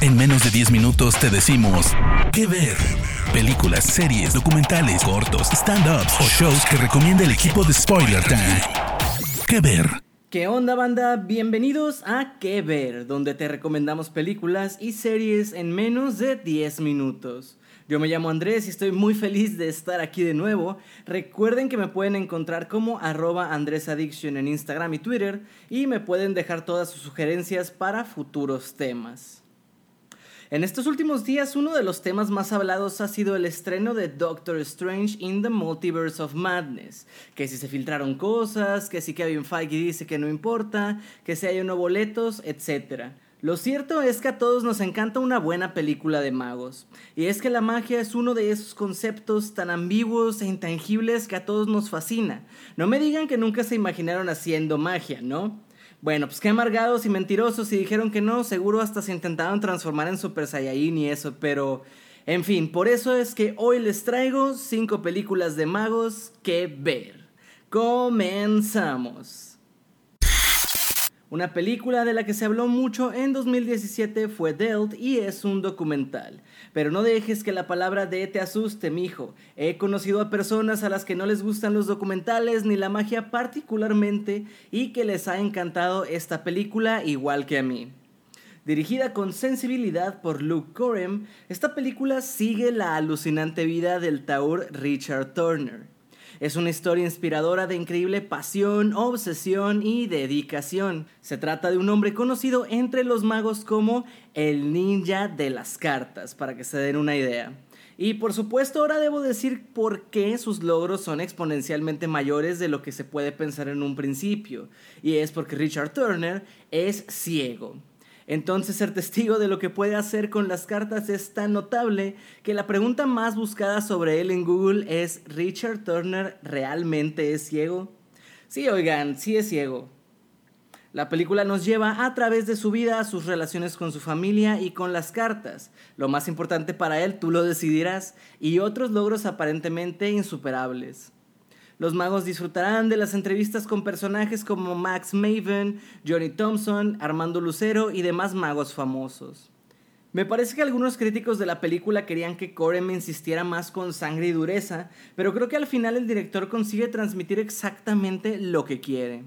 En menos de 10 minutos te decimos qué ver. Películas, series, documentales, cortos, stand-ups o shows que recomienda el equipo de Spoiler Time. ¿Qué ver? ¿Qué onda banda? Bienvenidos a ¿Qué ver? Donde te recomendamos películas y series en menos de 10 minutos. Yo me llamo Andrés y estoy muy feliz de estar aquí de nuevo. Recuerden que me pueden encontrar como arroba AndrésAddiction en Instagram y Twitter y me pueden dejar todas sus sugerencias para futuros temas. En estos últimos días uno de los temas más hablados ha sido el estreno de Doctor Strange in the Multiverse of Madness, que si se filtraron cosas, que si Kevin Feige dice que no importa, que si hay o no boletos, etc. Lo cierto es que a todos nos encanta una buena película de magos, y es que la magia es uno de esos conceptos tan ambiguos e intangibles que a todos nos fascina. No me digan que nunca se imaginaron haciendo magia, ¿no? Bueno, pues qué amargados y mentirosos y dijeron que no, seguro hasta se intentaron transformar en Super Saiyajin y eso, pero en fin, por eso es que hoy les traigo 5 películas de magos que ver. Comenzamos. Una película de la que se habló mucho en 2017 fue Dealt y es un documental. Pero no dejes que la palabra de te asuste, mijo. He conocido a personas a las que no les gustan los documentales ni la magia particularmente y que les ha encantado esta película igual que a mí. Dirigida con sensibilidad por Luke Corem, esta película sigue la alucinante vida del taur Richard Turner es una historia inspiradora de increíble pasión, obsesión y dedicación. Se trata de un hombre conocido entre los magos como el ninja de las cartas, para que se den una idea. Y por supuesto ahora debo decir por qué sus logros son exponencialmente mayores de lo que se puede pensar en un principio. Y es porque Richard Turner es ciego. Entonces ser testigo de lo que puede hacer con las cartas es tan notable que la pregunta más buscada sobre él en Google es ¿Richard Turner realmente es ciego? Sí, oigan, sí es ciego. La película nos lleva a través de su vida, sus relaciones con su familia y con las cartas. Lo más importante para él, tú lo decidirás, y otros logros aparentemente insuperables. Los magos disfrutarán de las entrevistas con personajes como Max Maven, Johnny Thompson, Armando Lucero y demás magos famosos. Me parece que algunos críticos de la película querían que Corem insistiera más con sangre y dureza, pero creo que al final el director consigue transmitir exactamente lo que quiere.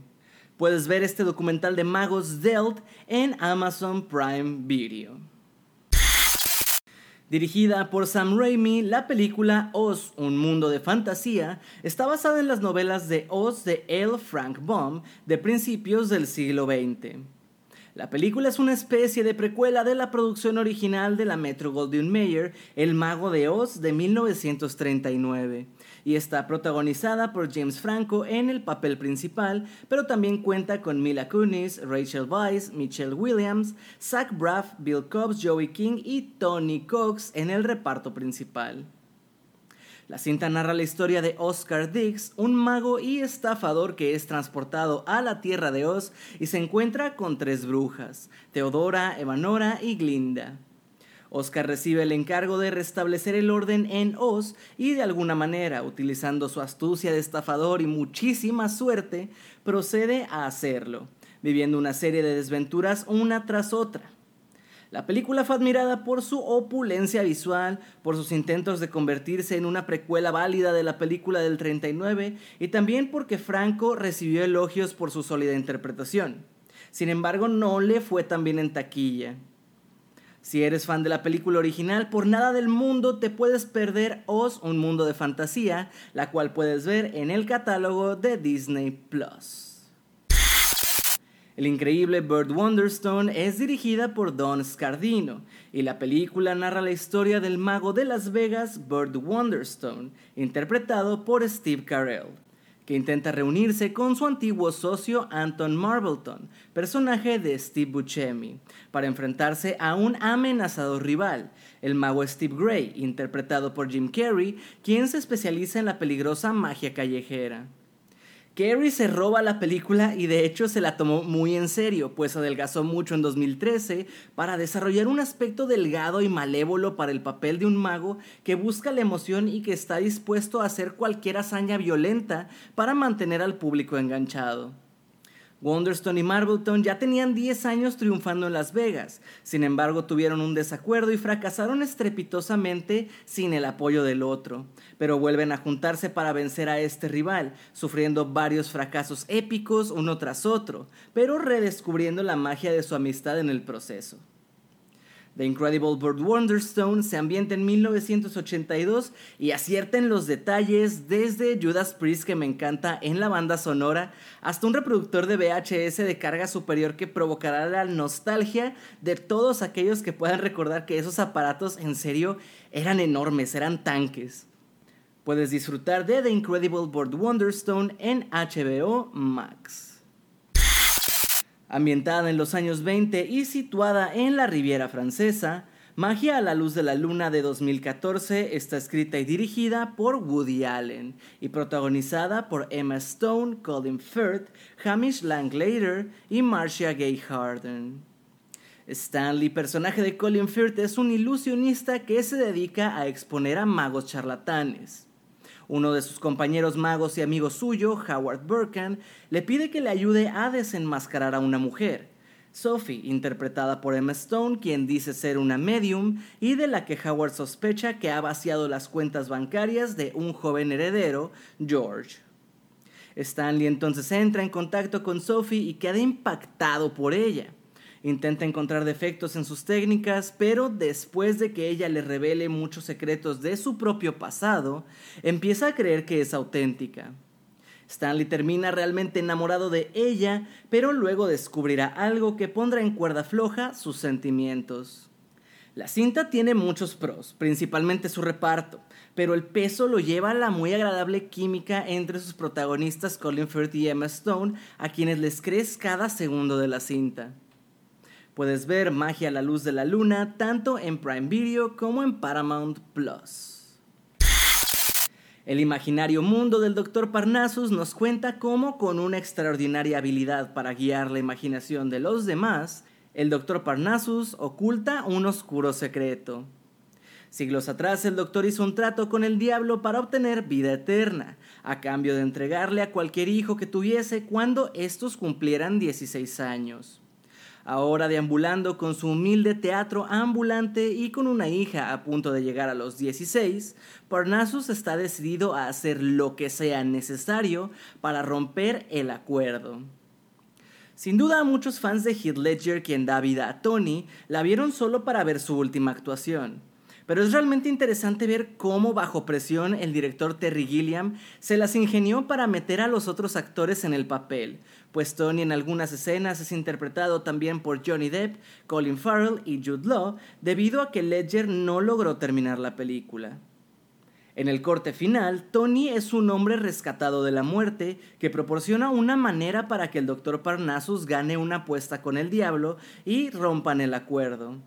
Puedes ver este documental de magos Dealt en Amazon Prime Video. Dirigida por Sam Raimi, la película Oz, un mundo de fantasía, está basada en las novelas de Oz de L. Frank Baum de principios del siglo XX. La película es una especie de precuela de la producción original de la Metro Goldwyn Mayer, El Mago de Oz de 1939, y está protagonizada por James Franco en el papel principal, pero también cuenta con Mila Kunis, Rachel Weisz, Michelle Williams, Zach Braff, Bill Cobbs, Joey King y Tony Cox en el reparto principal. La cinta narra la historia de Oscar Dix, un mago y estafador que es transportado a la tierra de Oz y se encuentra con tres brujas, Teodora, Evanora y Glinda. Oscar recibe el encargo de restablecer el orden en Oz y de alguna manera, utilizando su astucia de estafador y muchísima suerte, procede a hacerlo, viviendo una serie de desventuras una tras otra. La película fue admirada por su opulencia visual, por sus intentos de convertirse en una precuela válida de la película del 39 y también porque Franco recibió elogios por su sólida interpretación. Sin embargo, no le fue tan bien en taquilla. Si eres fan de la película original, por nada del mundo te puedes perder Oz, un mundo de fantasía, la cual puedes ver en el catálogo de Disney Plus. El increíble Bird Wonderstone es dirigida por Don Scardino y la película narra la historia del mago de Las Vegas, Bird Wonderstone, interpretado por Steve Carell, que intenta reunirse con su antiguo socio Anton Marbleton, personaje de Steve Buscemi, para enfrentarse a un amenazador rival, el mago Steve Gray, interpretado por Jim Carrey, quien se especializa en la peligrosa magia callejera. Carey se roba la película y de hecho se la tomó muy en serio, pues adelgazó mucho en 2013 para desarrollar un aspecto delgado y malévolo para el papel de un mago que busca la emoción y que está dispuesto a hacer cualquier hazaña violenta para mantener al público enganchado. Wonderstone y Marbleton ya tenían 10 años triunfando en Las Vegas, sin embargo tuvieron un desacuerdo y fracasaron estrepitosamente sin el apoyo del otro, pero vuelven a juntarse para vencer a este rival, sufriendo varios fracasos épicos uno tras otro, pero redescubriendo la magia de su amistad en el proceso. The Incredible Bird Wonderstone se ambienta en 1982 y acierta en los detalles desde Judas Priest que me encanta en la banda sonora hasta un reproductor de VHS de carga superior que provocará la nostalgia de todos aquellos que puedan recordar que esos aparatos en serio eran enormes, eran tanques. Puedes disfrutar de The Incredible Bird Wonderstone en HBO Max. Ambientada en los años 20 y situada en la Riviera Francesa, Magia a la luz de la luna de 2014 está escrita y dirigida por Woody Allen y protagonizada por Emma Stone, Colin Firth, Hamish Langlater y Marcia Gay Harden. Stanley, personaje de Colin Firth, es un ilusionista que se dedica a exponer a magos charlatanes. Uno de sus compañeros magos y amigo suyo, Howard Burkan, le pide que le ayude a desenmascarar a una mujer. Sophie, interpretada por Emma Stone, quien dice ser una medium y de la que Howard sospecha que ha vaciado las cuentas bancarias de un joven heredero, George. Stanley entonces entra en contacto con Sophie y queda impactado por ella. Intenta encontrar defectos en sus técnicas, pero después de que ella le revele muchos secretos de su propio pasado, empieza a creer que es auténtica. Stanley termina realmente enamorado de ella, pero luego descubrirá algo que pondrá en cuerda floja sus sentimientos. La cinta tiene muchos pros, principalmente su reparto, pero el peso lo lleva a la muy agradable química entre sus protagonistas Colin Firth y Emma Stone, a quienes les crees cada segundo de la cinta. Puedes ver Magia a la luz de la luna tanto en Prime Video como en Paramount Plus. El imaginario mundo del Dr. Parnassus nos cuenta cómo con una extraordinaria habilidad para guiar la imaginación de los demás, el Dr. Parnassus oculta un oscuro secreto. Siglos atrás el doctor hizo un trato con el diablo para obtener vida eterna, a cambio de entregarle a cualquier hijo que tuviese cuando estos cumplieran 16 años. Ahora deambulando con su humilde teatro ambulante y con una hija a punto de llegar a los 16, Parnassus está decidido a hacer lo que sea necesario para romper el acuerdo. Sin duda muchos fans de Heath Ledger quien da vida a Tony la vieron solo para ver su última actuación. Pero es realmente interesante ver cómo bajo presión el director Terry Gilliam se las ingenió para meter a los otros actores en el papel, pues Tony en algunas escenas es interpretado también por Johnny Depp, Colin Farrell y Jude Law, debido a que Ledger no logró terminar la película. En el corte final, Tony es un hombre rescatado de la muerte que proporciona una manera para que el Dr. Parnassus gane una apuesta con el diablo y rompan el acuerdo.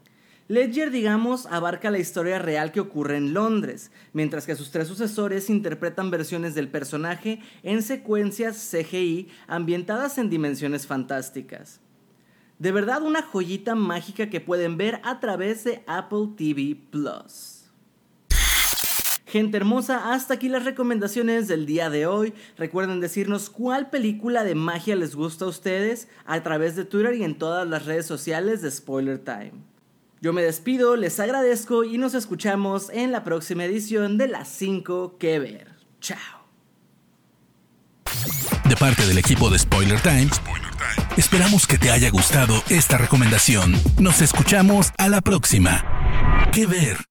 Ledger, digamos, abarca la historia real que ocurre en Londres, mientras que sus tres sucesores interpretan versiones del personaje en secuencias CGI ambientadas en dimensiones fantásticas. De verdad una joyita mágica que pueden ver a través de Apple TV Plus. Gente hermosa, hasta aquí las recomendaciones del día de hoy. Recuerden decirnos cuál película de magia les gusta a ustedes a través de Twitter y en todas las redes sociales de Spoiler Time. Yo me despido, les agradezco y nos escuchamos en la próxima edición de Las 5 que ver. Chao. De parte del equipo de Spoiler Times, esperamos que te haya gustado esta recomendación. Nos escuchamos a la próxima. Que ver.